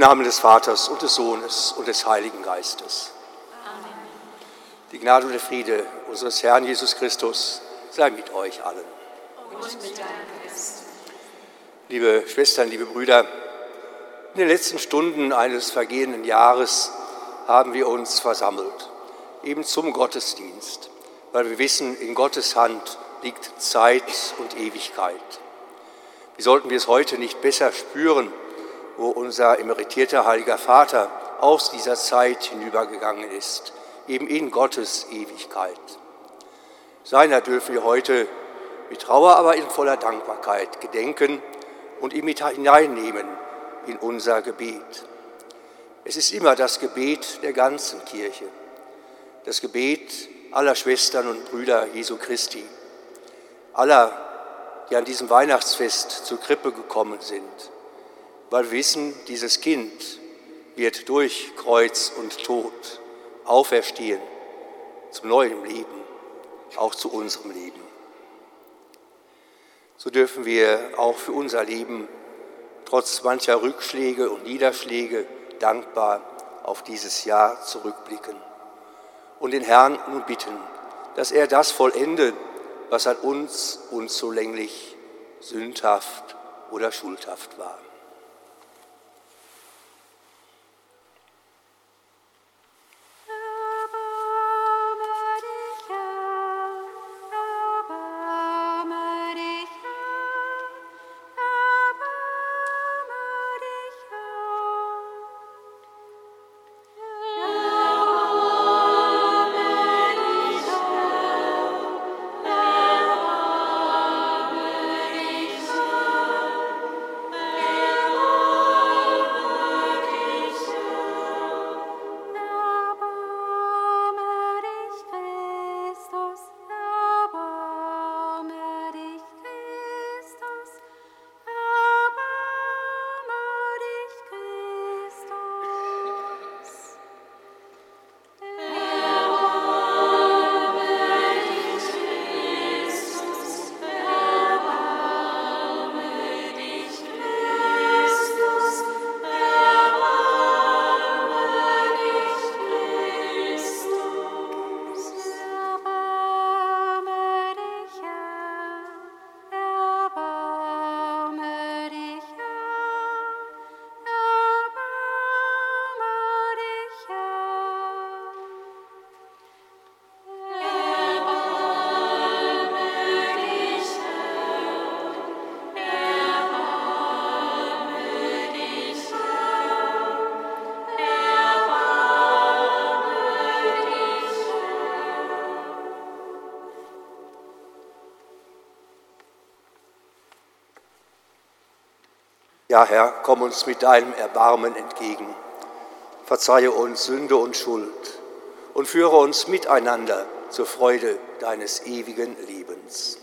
Namen des Vaters und des Sohnes und des Heiligen Geistes. Amen. Die Gnade und der Friede unseres Herrn Jesus Christus sei mit euch allen. Und mit deinem. Liebe Schwestern, liebe Brüder, in den letzten Stunden eines vergehenden Jahres haben wir uns versammelt, eben zum Gottesdienst, weil wir wissen, in Gottes Hand liegt Zeit und Ewigkeit. Wie sollten wir es heute nicht besser spüren, wo unser emeritierter Heiliger Vater aus dieser Zeit hinübergegangen ist, eben in Gottes Ewigkeit. Seiner dürfen wir heute mit Trauer, aber in voller Dankbarkeit gedenken und ihn mit hineinnehmen in unser Gebet. Es ist immer das Gebet der ganzen Kirche, das Gebet aller Schwestern und Brüder Jesu Christi, aller, die an diesem Weihnachtsfest zur Krippe gekommen sind, weil wir wissen, dieses Kind wird durch Kreuz und Tod auferstehen zum neuen Leben, auch zu unserem Leben. So dürfen wir auch für unser Leben trotz mancher Rückschläge und Niederschläge dankbar auf dieses Jahr zurückblicken und den Herrn nun bitten, dass er das vollende, was an uns unzulänglich, sündhaft oder schuldhaft war. Ja, Herr, komm uns mit deinem Erbarmen entgegen. Verzeihe uns Sünde und Schuld und führe uns miteinander zur Freude deines ewigen Lebens.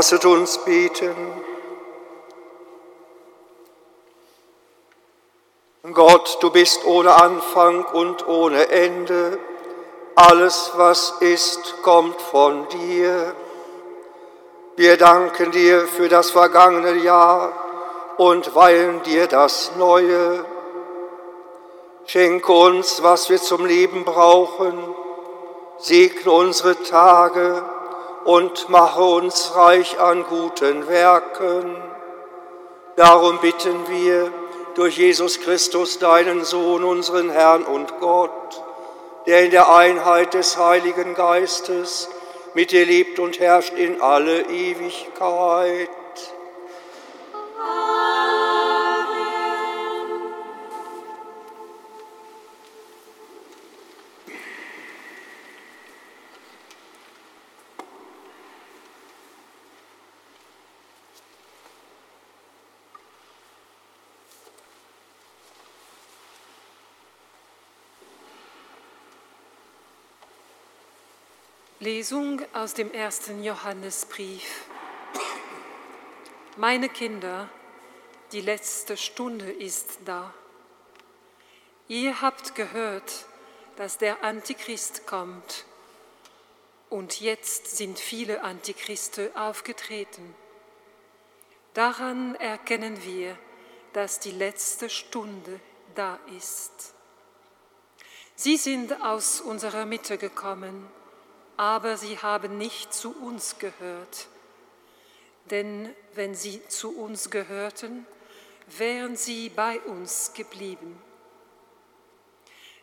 Lasset uns beten. Gott, du bist ohne Anfang und ohne Ende. Alles, was ist, kommt von dir. Wir danken dir für das vergangene Jahr und weilen dir das neue. Schenke uns, was wir zum Leben brauchen. Segne unsere Tage und mache uns reich an guten Werken. Darum bitten wir durch Jesus Christus, deinen Sohn, unseren Herrn und Gott, der in der Einheit des Heiligen Geistes mit dir lebt und herrscht in alle Ewigkeit. Lesung aus dem ersten Johannesbrief. Meine Kinder, die letzte Stunde ist da. Ihr habt gehört, dass der Antichrist kommt. Und jetzt sind viele Antichriste aufgetreten. Daran erkennen wir, dass die letzte Stunde da ist. Sie sind aus unserer Mitte gekommen aber sie haben nicht zu uns gehört. Denn wenn sie zu uns gehörten, wären sie bei uns geblieben.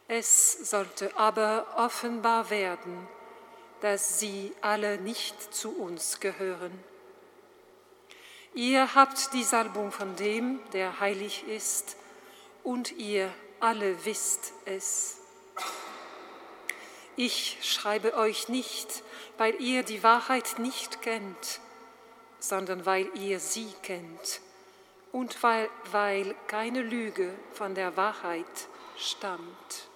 Es sollte aber offenbar werden, dass sie alle nicht zu uns gehören. Ihr habt die Salbung von dem, der heilig ist, und ihr alle wisst es. Ich schreibe euch nicht, weil ihr die Wahrheit nicht kennt, sondern weil ihr sie kennt und weil, weil keine Lüge von der Wahrheit stammt.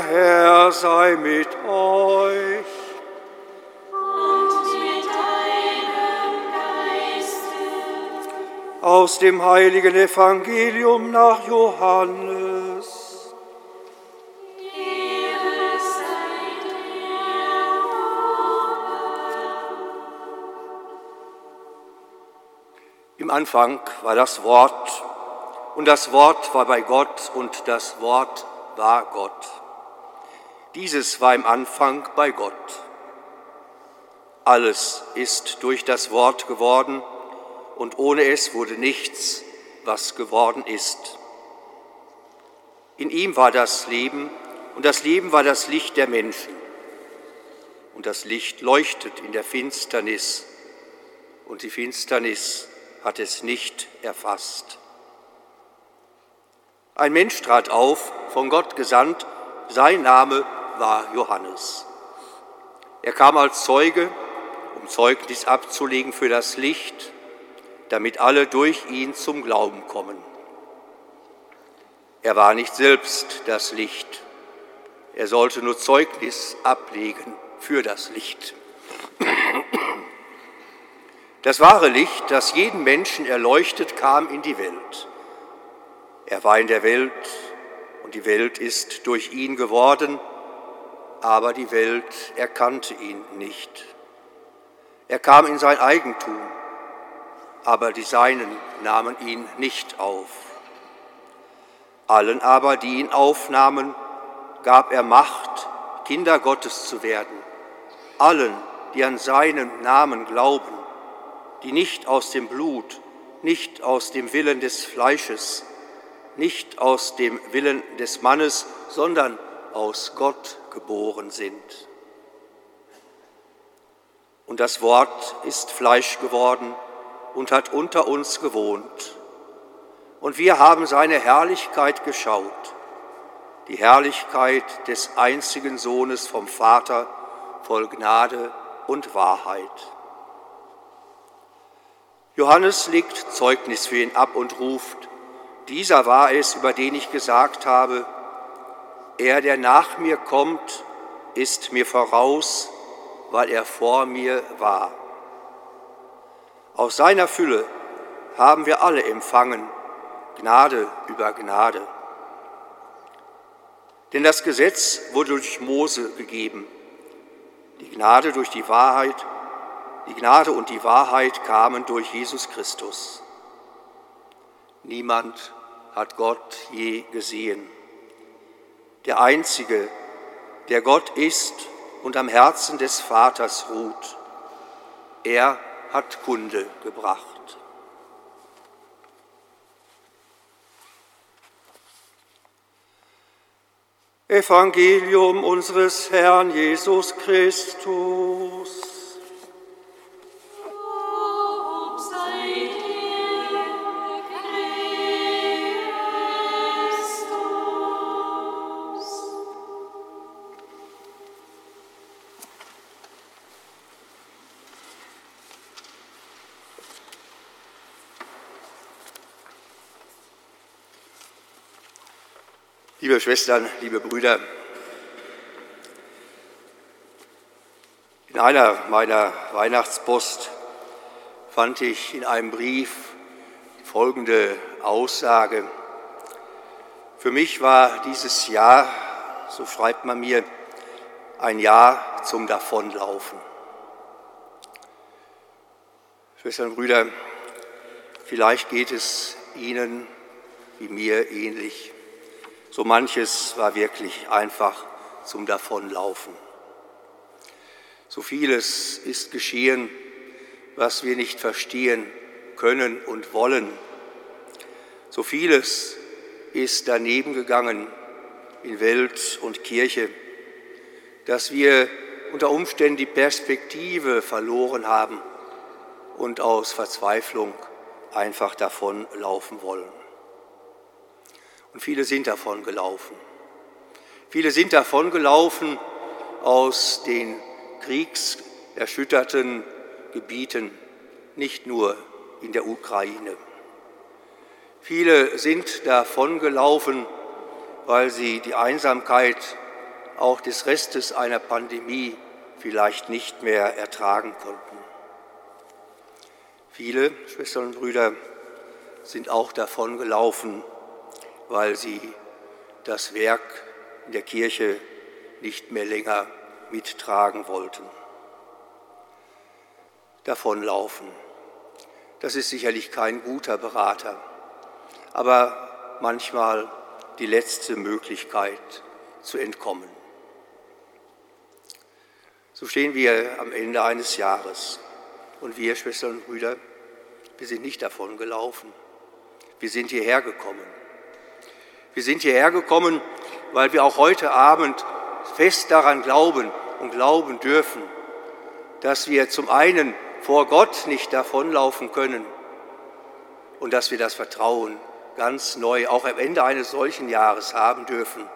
Herr sei mit euch. Und mit deinem Geiste. Aus dem heiligen Evangelium nach Johannes. Im Anfang war das Wort, und das Wort war bei Gott, und das Wort war Gott. Dieses war im Anfang bei Gott. Alles ist durch das Wort geworden, und ohne es wurde nichts, was geworden ist. In ihm war das Leben, und das Leben war das Licht der Menschen. Und das Licht leuchtet in der Finsternis, und die Finsternis hat es nicht erfasst. Ein Mensch trat auf, von Gott gesandt, sein Name war Johannes. Er kam als Zeuge, um Zeugnis abzulegen für das Licht, damit alle durch ihn zum Glauben kommen. Er war nicht selbst das Licht, er sollte nur Zeugnis ablegen für das Licht. Das wahre Licht, das jeden Menschen erleuchtet, kam in die Welt. Er war in der Welt und die Welt ist durch ihn geworden, aber die Welt erkannte ihn nicht. Er kam in sein Eigentum, aber die Seinen nahmen ihn nicht auf. Allen aber, die ihn aufnahmen, gab er Macht, Kinder Gottes zu werden. Allen, die an seinen Namen glauben, die nicht aus dem Blut, nicht aus dem Willen des Fleisches, nicht aus dem Willen des Mannes, sondern aus Gott geboren sind. Und das Wort ist Fleisch geworden und hat unter uns gewohnt. Und wir haben seine Herrlichkeit geschaut, die Herrlichkeit des einzigen Sohnes vom Vater, voll Gnade und Wahrheit. Johannes legt Zeugnis für ihn ab und ruft, dieser war es, über den ich gesagt habe, er, der nach mir kommt, ist mir voraus, weil er vor mir war. Aus seiner Fülle haben wir alle empfangen, Gnade über Gnade. Denn das Gesetz wurde durch Mose gegeben, die Gnade durch die Wahrheit die Gnade und die Wahrheit kamen durch Jesus Christus. Niemand hat Gott je gesehen. Der Einzige, der Gott ist und am Herzen des Vaters ruht, er hat Kunde gebracht. Evangelium unseres Herrn Jesus Christus. Liebe Schwestern, liebe Brüder, in einer meiner Weihnachtspost fand ich in einem Brief folgende Aussage. Für mich war dieses Jahr, so schreibt man mir, ein Jahr zum Davonlaufen. Schwestern und Brüder, vielleicht geht es Ihnen wie mir ähnlich. So manches war wirklich einfach zum Davonlaufen. So vieles ist geschehen, was wir nicht verstehen können und wollen. So vieles ist daneben gegangen in Welt und Kirche, dass wir unter Umständen die Perspektive verloren haben und aus Verzweiflung einfach davonlaufen wollen. Und viele sind davon gelaufen. Viele sind davon gelaufen aus den kriegserschütterten Gebieten, nicht nur in der Ukraine. Viele sind davon gelaufen, weil sie die Einsamkeit auch des Restes einer Pandemie vielleicht nicht mehr ertragen konnten. Viele Schwestern und Brüder sind auch davon gelaufen, weil sie das Werk der Kirche nicht mehr länger mittragen wollten. Davonlaufen, das ist sicherlich kein guter Berater, aber manchmal die letzte Möglichkeit zu entkommen. So stehen wir am Ende eines Jahres und wir, Schwestern und Brüder, wir sind nicht davon gelaufen. Wir sind hierher gekommen. Wir sind hierher gekommen, weil wir auch heute Abend fest daran glauben und glauben dürfen, dass wir zum einen vor Gott nicht davonlaufen können und dass wir das Vertrauen ganz neu auch am Ende eines solchen Jahres haben dürfen.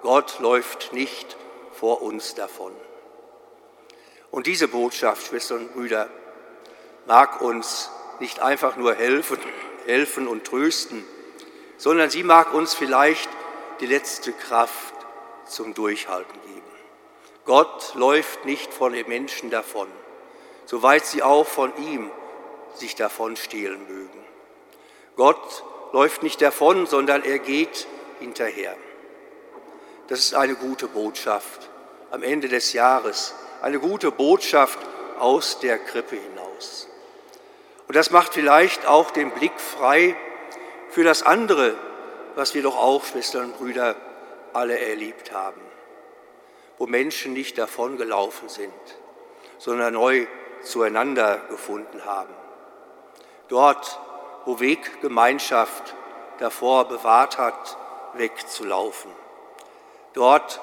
Gott läuft nicht vor uns davon. Und diese Botschaft, Schwestern und Brüder, mag uns nicht einfach nur helfen, helfen und trösten, sondern sie mag uns vielleicht die letzte Kraft zum Durchhalten geben. Gott läuft nicht von den Menschen davon, soweit sie auch von ihm sich davon stehlen mögen. Gott läuft nicht davon, sondern er geht hinterher. Das ist eine gute Botschaft am Ende des Jahres, eine gute Botschaft aus der Krippe hinaus. Und das macht vielleicht auch den Blick frei für das andere, was wir doch auch, Schwestern und Brüder, alle erlebt haben, wo Menschen nicht davongelaufen sind, sondern neu zueinander gefunden haben. Dort, wo Weggemeinschaft davor bewahrt hat, wegzulaufen. Dort,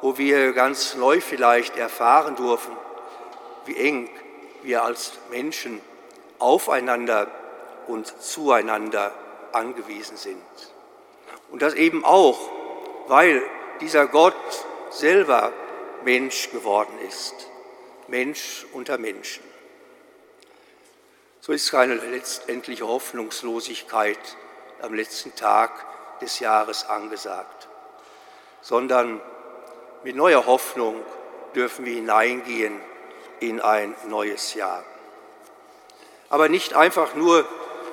wo wir ganz neu vielleicht erfahren dürfen, wie eng wir als Menschen aufeinander und zueinander angewiesen sind. Und das eben auch, weil dieser Gott selber Mensch geworden ist, Mensch unter Menschen. So ist keine letztendliche Hoffnungslosigkeit am letzten Tag des Jahres angesagt, sondern mit neuer Hoffnung dürfen wir hineingehen in ein neues Jahr. Aber nicht einfach nur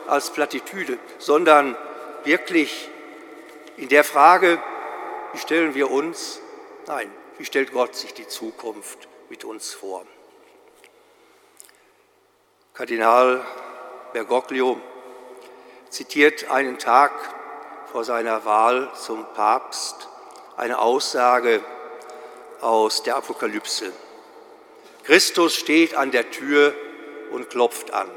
als Plattitüde, sondern wirklich in der Frage, wie stellen wir uns, nein, wie stellt Gott sich die Zukunft mit uns vor? Kardinal Bergoglio zitiert einen Tag vor seiner Wahl zum Papst eine Aussage aus der Apokalypse. Christus steht an der Tür und klopft an.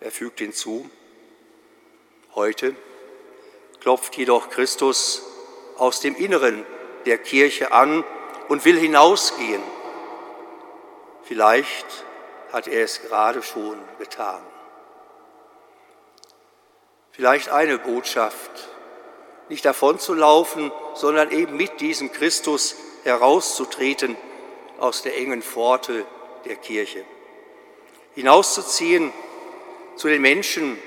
Er fügt hinzu, heute klopft jedoch Christus aus dem Inneren der Kirche an und will hinausgehen. Vielleicht hat er es gerade schon getan. Vielleicht eine Botschaft, nicht davon zu laufen, sondern eben mit diesem Christus herauszutreten aus der engen Pforte der Kirche. Hinauszuziehen zu den Menschen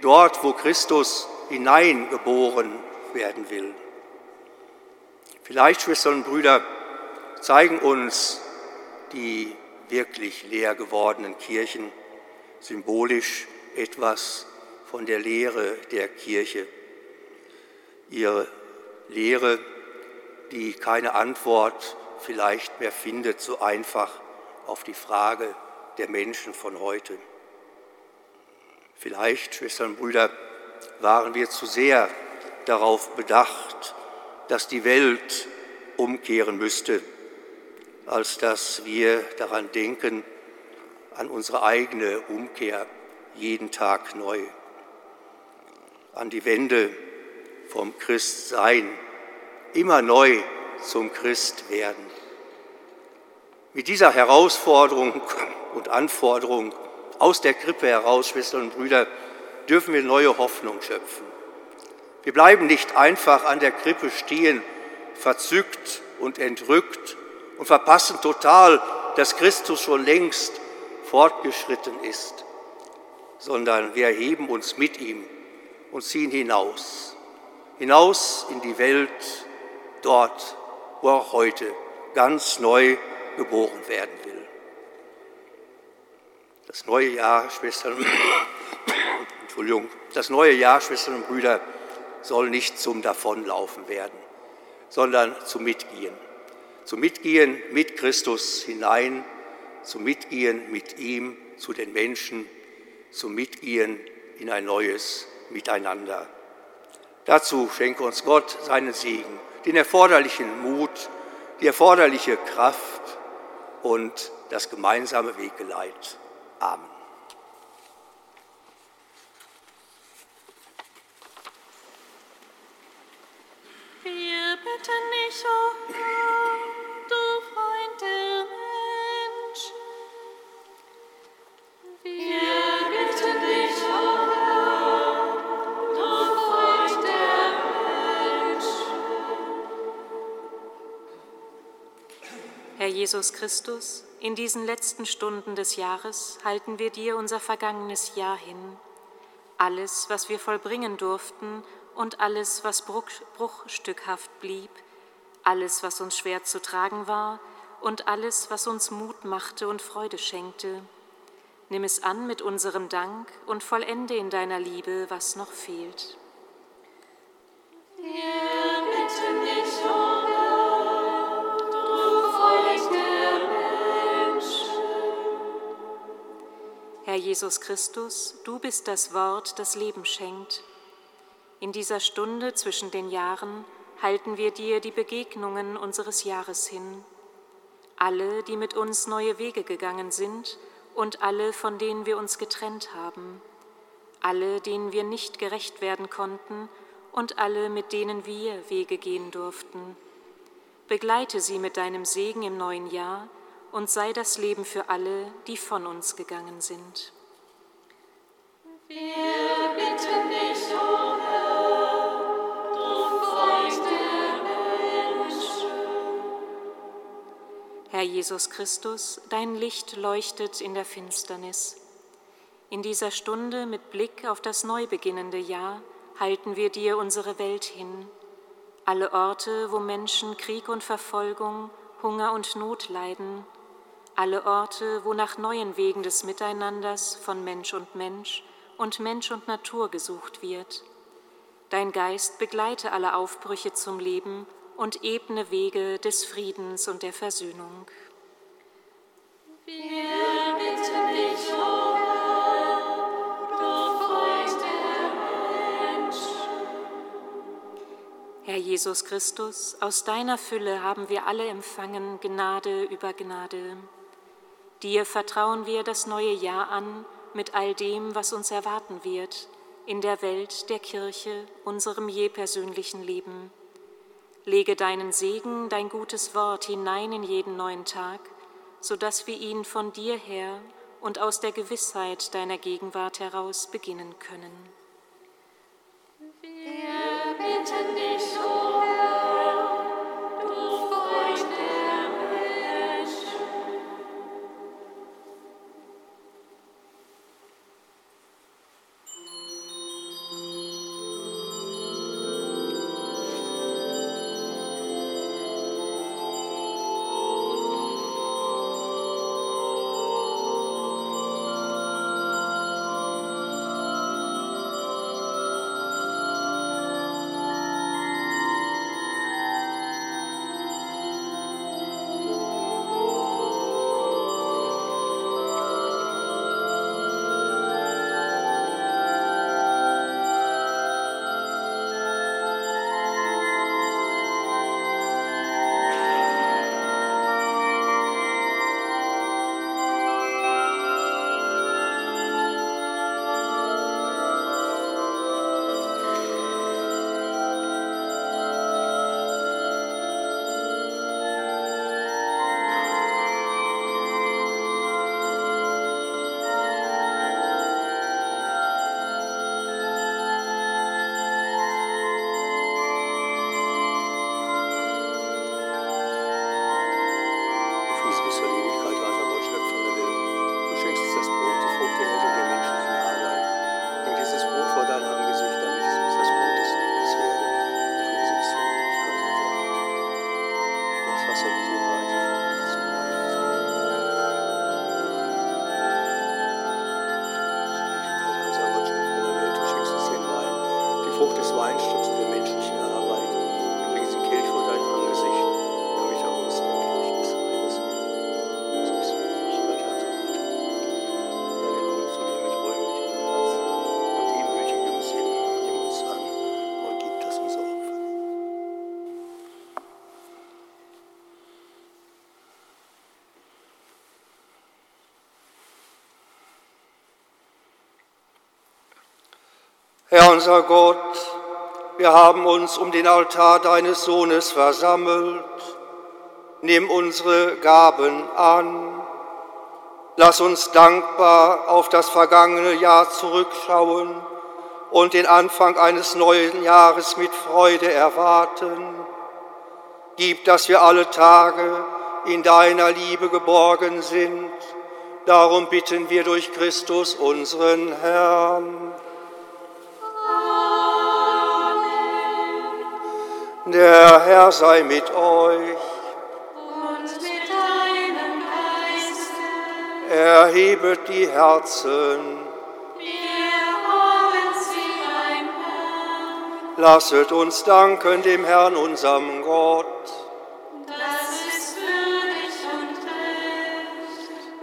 dort, wo Christus hineingeboren werden will. Vielleicht, Schwestern und Brüder, zeigen uns die wirklich leer gewordenen Kirchen symbolisch etwas von der Lehre der Kirche. Ihre Lehre, die keine Antwort vielleicht mehr findet, so einfach auf die Frage der Menschen von heute. Vielleicht, Schwestern und Brüder, waren wir zu sehr darauf bedacht, dass die Welt umkehren müsste, als dass wir daran denken, an unsere eigene Umkehr jeden Tag neu, an die Wende vom Christsein, immer neu zum Christ werden. Mit dieser Herausforderung und Anforderung aus der Krippe heraus, Schwestern und Brüder, dürfen wir neue Hoffnung schöpfen. Wir bleiben nicht einfach an der Krippe stehen, verzückt und entrückt und verpassen total, dass Christus schon längst fortgeschritten ist, sondern wir erheben uns mit ihm und ziehen hinaus hinaus in die Welt, dort, wo auch heute ganz neu geboren werden. Das neue Jahr, Schwestern, Entschuldigung, das neue Jahr, Schwestern und Brüder, soll nicht zum Davonlaufen werden, sondern zum Mitgehen. Zum Mitgehen mit Christus hinein, zum Mitgehen mit ihm zu den Menschen, zum Mitgehen in ein neues Miteinander. Dazu schenke uns Gott seinen Segen, den erforderlichen Mut, die erforderliche Kraft und das gemeinsame Weggeleit. Amen. Wir bitten dich, o Herr, du Freund der Menschen. Wir bitten dich, o Herr, du Freund der Menschen. Herr Jesus Christus, in diesen letzten Stunden des Jahres halten wir dir unser vergangenes Jahr hin. Alles, was wir vollbringen durften und alles, was bruch, bruchstückhaft blieb, alles, was uns schwer zu tragen war und alles, was uns Mut machte und Freude schenkte. Nimm es an mit unserem Dank und vollende in deiner Liebe, was noch fehlt. Wir bitten dich, o Herr Jesus Christus, du bist das Wort, das Leben schenkt. In dieser Stunde zwischen den Jahren halten wir dir die Begegnungen unseres Jahres hin. Alle, die mit uns neue Wege gegangen sind und alle, von denen wir uns getrennt haben. Alle, denen wir nicht gerecht werden konnten und alle, mit denen wir Wege gehen durften. Begleite sie mit deinem Segen im neuen Jahr und sei das Leben für alle, die von uns gegangen sind. Wir bitten dich, o Herr, du Freund der Menschen. Herr Jesus Christus, dein Licht leuchtet in der Finsternis. In dieser Stunde mit Blick auf das neu beginnende Jahr halten wir dir unsere Welt hin. Alle Orte, wo Menschen Krieg und Verfolgung, Hunger und Not leiden. Alle Orte, wo nach neuen Wegen des Miteinanders von Mensch und Mensch und Mensch und Natur gesucht wird. Dein Geist begleite alle Aufbrüche zum Leben und ebne Wege des Friedens und der Versöhnung. Wir bitten dich, o Herr, du Freund der Menschen. Herr Jesus Christus, aus deiner Fülle haben wir alle empfangen Gnade über Gnade. Dir vertrauen wir das neue Jahr an mit all dem, was uns erwarten wird, in der Welt, der Kirche, unserem je persönlichen Leben. Lege deinen Segen, dein gutes Wort hinein in jeden neuen Tag, so dass wir ihn von dir her und aus der Gewissheit deiner Gegenwart heraus beginnen können. Wir bitten dich, Herr, Frucht des Weinstocks Herr unser Gott, wir haben uns um den Altar deines Sohnes versammelt. Nimm unsere Gaben an. Lass uns dankbar auf das vergangene Jahr zurückschauen und den Anfang eines neuen Jahres mit Freude erwarten. Gib, dass wir alle Tage in deiner Liebe geborgen sind. Darum bitten wir durch Christus unseren Herrn. Der Herr sei mit euch. Und mit deinem Geiste. Erhebet die Herzen. Wir haben sie beim Herrn. Lasset uns danken dem Herrn, unserem Gott. Das ist würdig und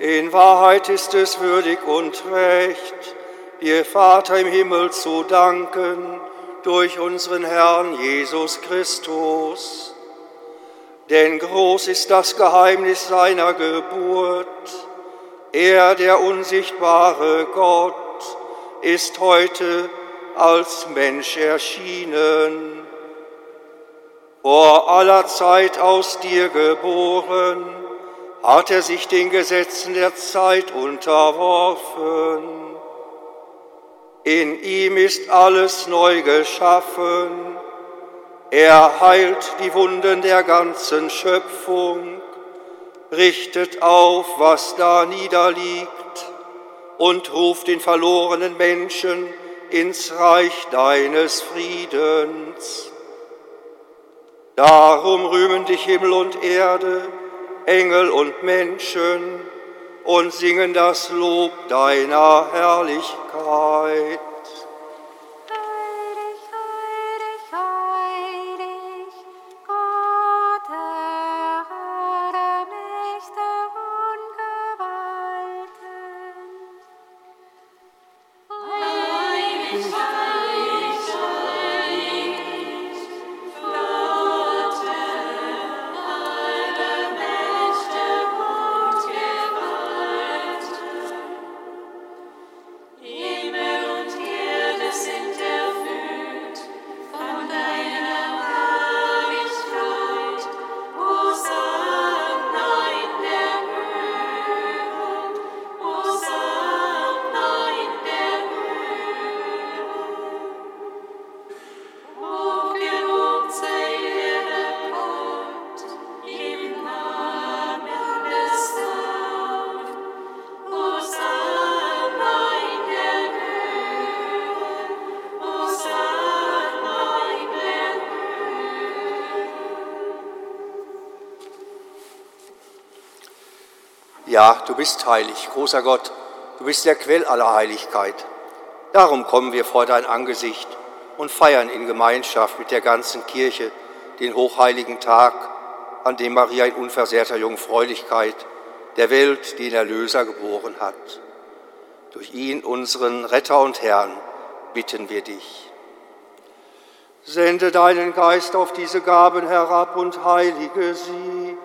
recht. In Wahrheit ist es würdig und recht, dir Vater im Himmel zu danken durch unseren Herrn Jesus Christus. Denn groß ist das Geheimnis seiner Geburt. Er, der unsichtbare Gott, ist heute als Mensch erschienen. Vor aller Zeit aus dir geboren, hat er sich den Gesetzen der Zeit unterworfen in ihm ist alles neu geschaffen. Er heilt die Wunden der ganzen Schöpfung, richtet auf, was da niederliegt und ruft den verlorenen Menschen ins Reich deines Friedens. Darum rühmen dich Himmel und Erde, Engel und Menschen, und singen das Lob deiner Herrlichkeit. Bist heilig, großer Gott, du bist der Quell aller Heiligkeit. Darum kommen wir vor dein Angesicht und feiern in Gemeinschaft mit der ganzen Kirche den hochheiligen Tag, an dem Maria in unversehrter Jungfräulichkeit der Welt den Erlöser geboren hat. Durch ihn, unseren Retter und Herrn, bitten wir dich. Sende deinen Geist auf diese Gaben herab und heilige sie,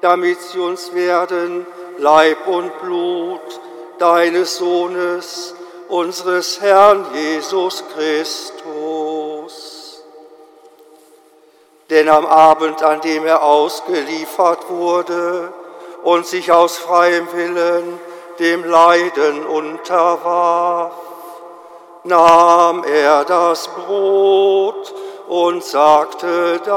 damit sie uns werden Leib und Blut deines Sohnes, unseres Herrn Jesus Christus. Denn am Abend, an dem er ausgeliefert wurde und sich aus freiem Willen dem Leiden unterwarf, nahm er das Brot und sagte Dank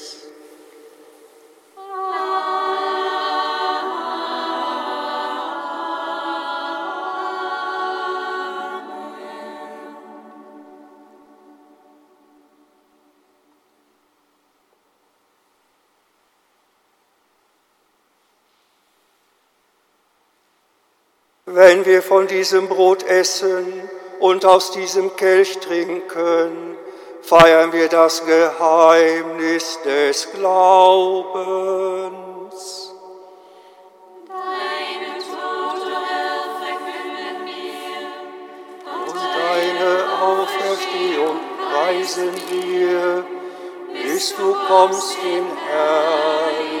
Wenn wir von diesem Brot essen und aus diesem Kelch trinken, feiern wir das Geheimnis des Glaubens. Deine Tode verkünden wir und deine Auferstehung preisen wir, bis du kommst in Herrlichkeit.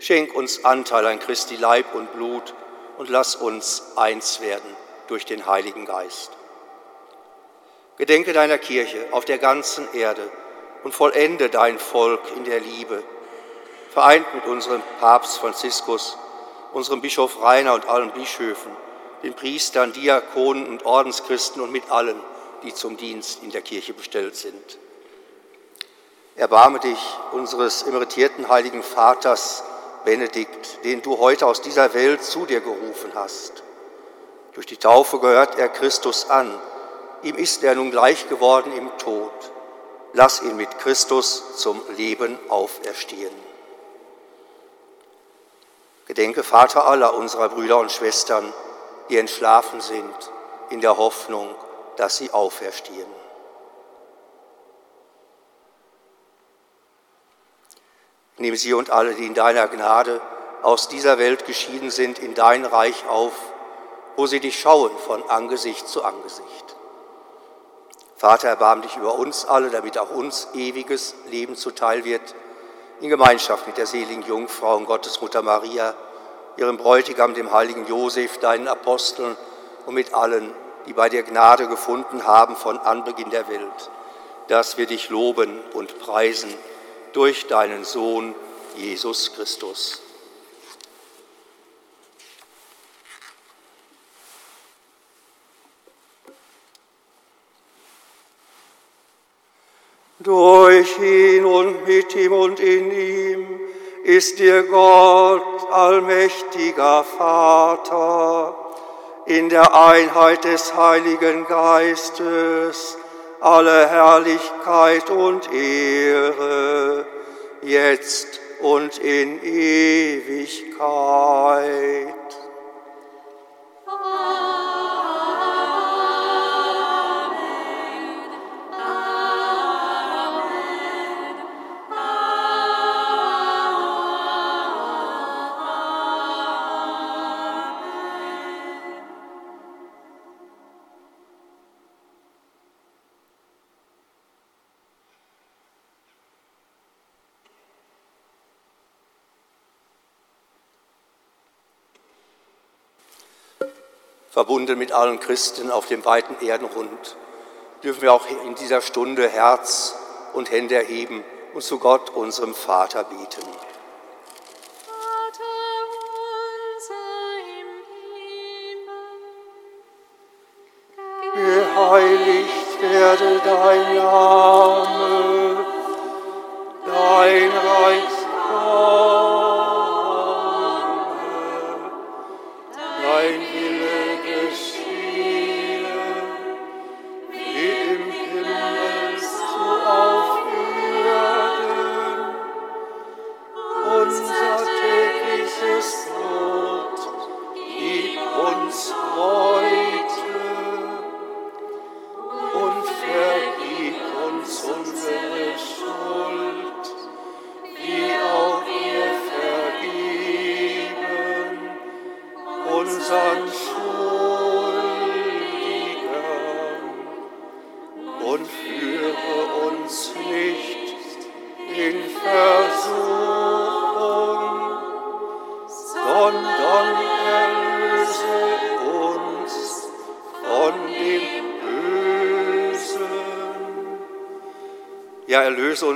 schenk uns Anteil an Christi Leib und Blut und lass uns eins werden durch den Heiligen Geist. Gedenke deiner Kirche auf der ganzen Erde und vollende dein Volk in der Liebe, vereint mit unserem Papst Franziskus, unserem Bischof Rainer und allen Bischöfen, den Priestern, Diakonen und Ordenschristen und mit allen, die zum Dienst in der Kirche bestellt sind. Erbarme dich unseres emeritierten heiligen Vaters Benedikt, den du heute aus dieser Welt zu dir gerufen hast. Durch die Taufe gehört er Christus an. Ihm ist er nun gleich geworden im Tod. Lass ihn mit Christus zum Leben auferstehen. Gedenke, Vater aller unserer Brüder und Schwestern, die entschlafen sind, in der Hoffnung, dass sie auferstehen. Nimm sie und alle, die in deiner Gnade aus dieser Welt geschieden sind, in dein Reich auf, wo sie dich schauen von Angesicht zu Angesicht. Vater, erbarm dich über uns alle, damit auch uns ewiges Leben zuteil wird, in Gemeinschaft mit der seligen Jungfrau und Gottesmutter Maria, ihrem Bräutigam, dem heiligen Josef, deinen Aposteln und mit allen, die bei dir Gnade gefunden haben von Anbeginn der Welt, dass wir dich loben und preisen durch deinen Sohn Jesus Christus. Durch ihn und mit ihm und in ihm ist dir Gott, allmächtiger Vater, in der Einheit des Heiligen Geistes, alle Herrlichkeit und Ehre, jetzt und in Ewigkeit. Verbunden mit allen Christen auf dem weiten Erdenrund, dürfen wir auch in dieser Stunde Herz und Hände erheben und zu Gott, unserem Vater, beten.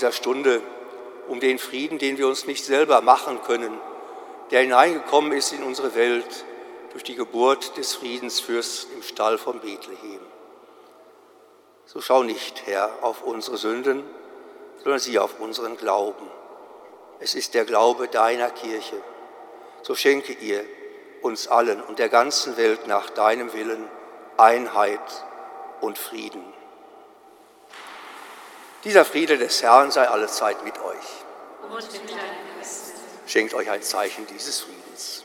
Dieser Stunde um den Frieden, den wir uns nicht selber machen können, der hineingekommen ist in unsere Welt durch die Geburt des Friedensfürsten im Stall von Bethlehem. So schau nicht, Herr, auf unsere Sünden, sondern sieh auf unseren Glauben. Es ist der Glaube deiner Kirche. So schenke ihr uns allen und der ganzen Welt nach deinem Willen Einheit und Frieden. Dieser Friede des Herrn sei allezeit mit euch. Und mit deinem Geist. Schenkt euch ein Zeichen dieses Friedens.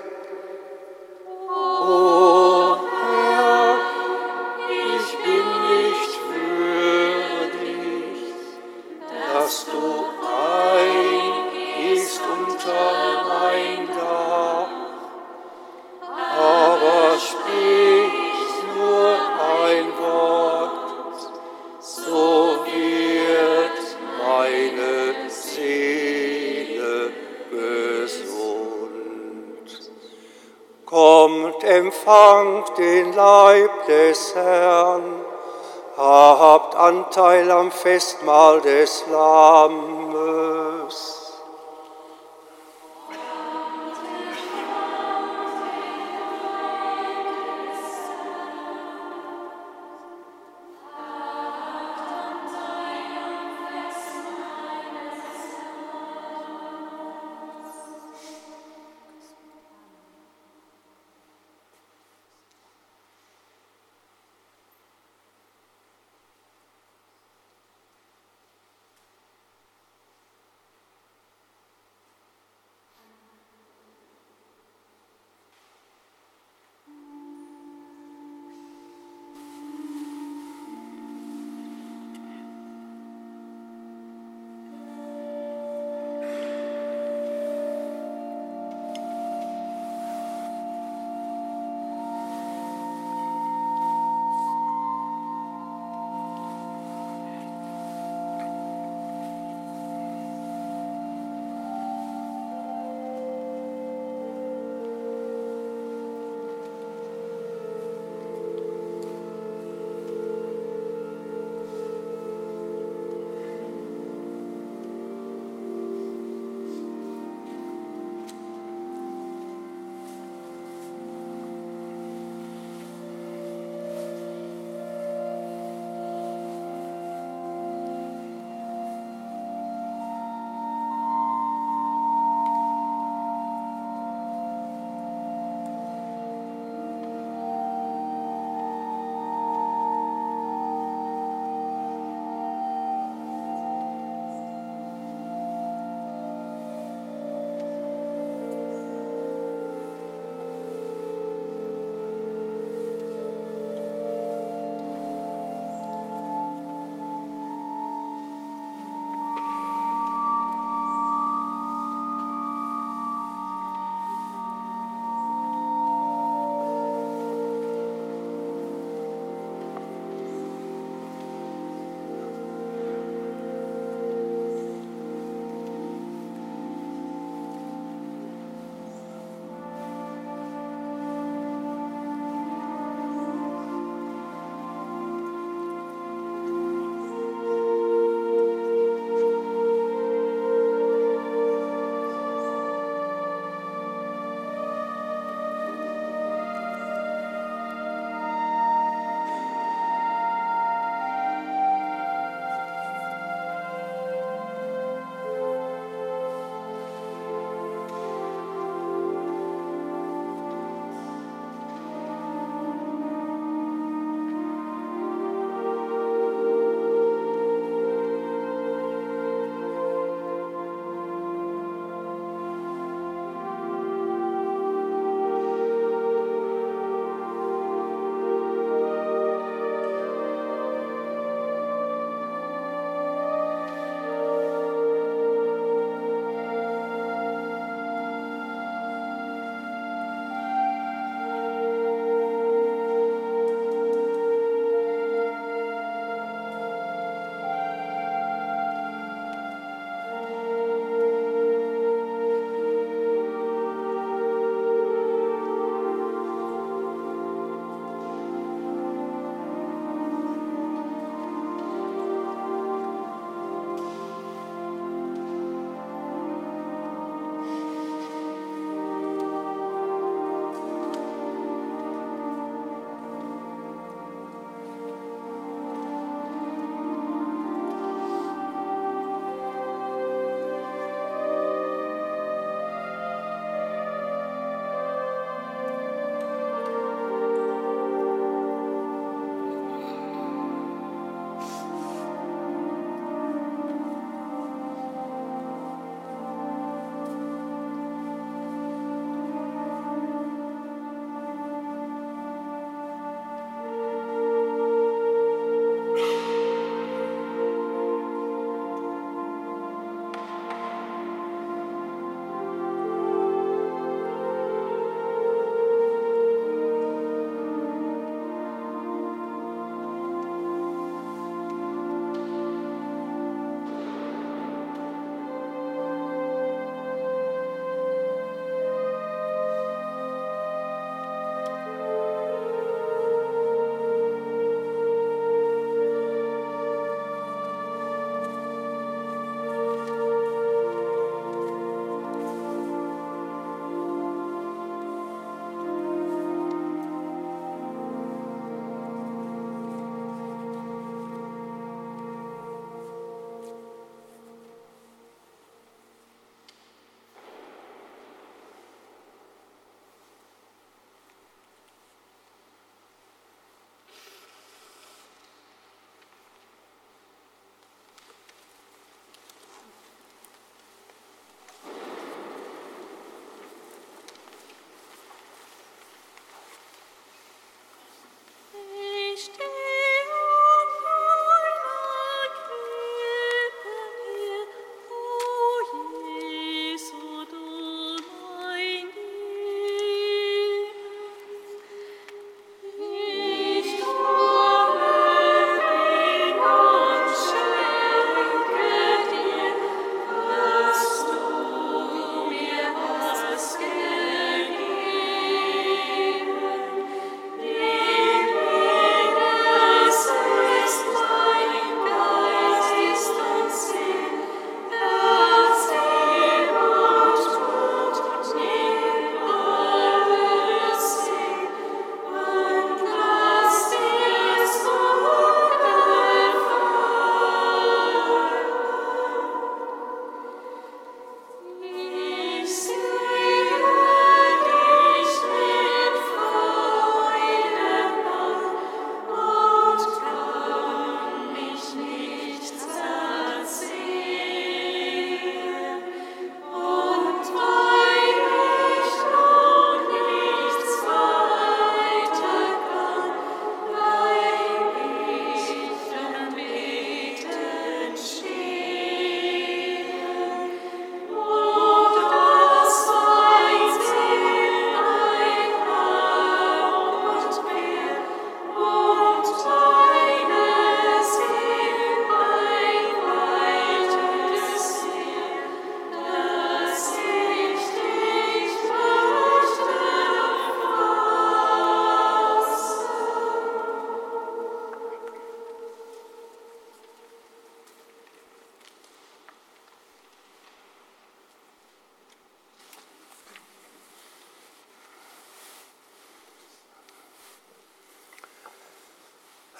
Anteil am Festmahl des Lammes.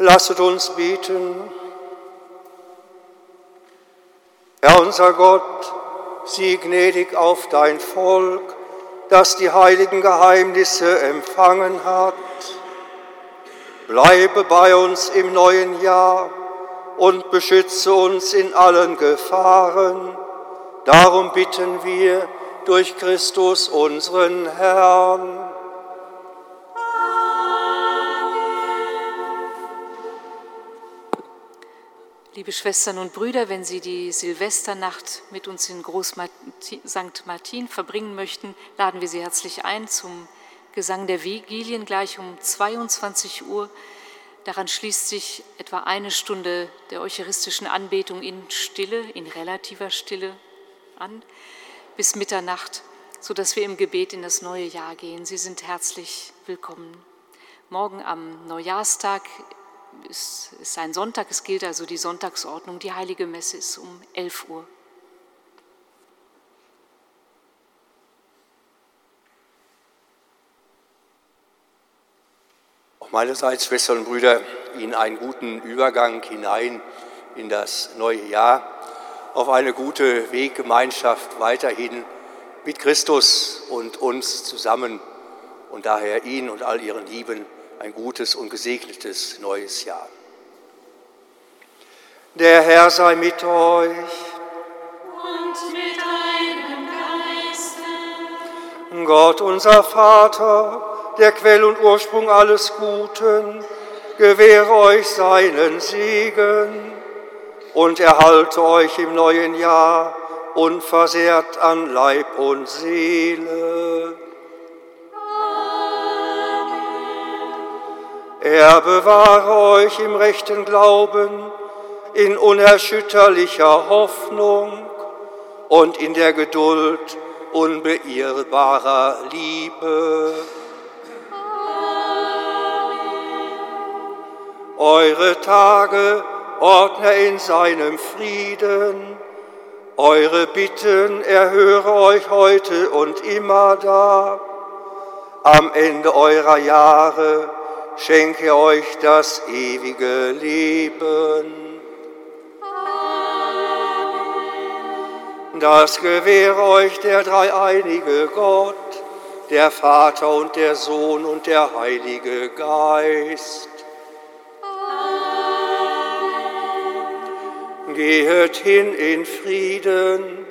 Lasset uns beten. Herr unser Gott, sieh gnädig auf dein Volk, das die heiligen Geheimnisse empfangen hat. Bleibe bei uns im neuen Jahr und beschütze uns in allen Gefahren. Darum bitten wir durch Christus unseren Herrn. Liebe Schwestern und Brüder, wenn Sie die Silvesternacht mit uns in Groß St. Martin verbringen möchten, laden wir Sie herzlich ein zum Gesang der Vigilien gleich um 22 Uhr. Daran schließt sich etwa eine Stunde der eucharistischen Anbetung in Stille, in relativer Stille an, bis Mitternacht, sodass wir im Gebet in das neue Jahr gehen. Sie sind herzlich willkommen. Morgen am Neujahrstag ist, ist ein Sonntag, es gilt also die Sonntagsordnung. Die heilige Messe ist um 11 Uhr. Auch meinerseits, Schwestern und Brüder, Ihnen einen guten Übergang hinein in das neue Jahr, auf eine gute Weggemeinschaft weiterhin mit Christus und uns zusammen und daher Ihnen und all Ihren Lieben ein gutes und gesegnetes neues Jahr. Der Herr sei mit euch. Und mit deinem Geiste. Gott, unser Vater, der Quell und Ursprung alles Guten, gewähre euch seinen Segen und erhalte euch im neuen Jahr unversehrt an Leib und Seele. Er bewahre euch im rechten Glauben, in unerschütterlicher Hoffnung und in der Geduld unbeirrbarer Liebe. Eure Tage ordne in seinem Frieden. Eure Bitten erhöre euch heute und immer da. Am Ende eurer Jahre schenke euch das ewige Leben. Das gewähre euch der dreieinige Gott, der Vater und der Sohn und der Heilige Geist. Gehet hin in Frieden.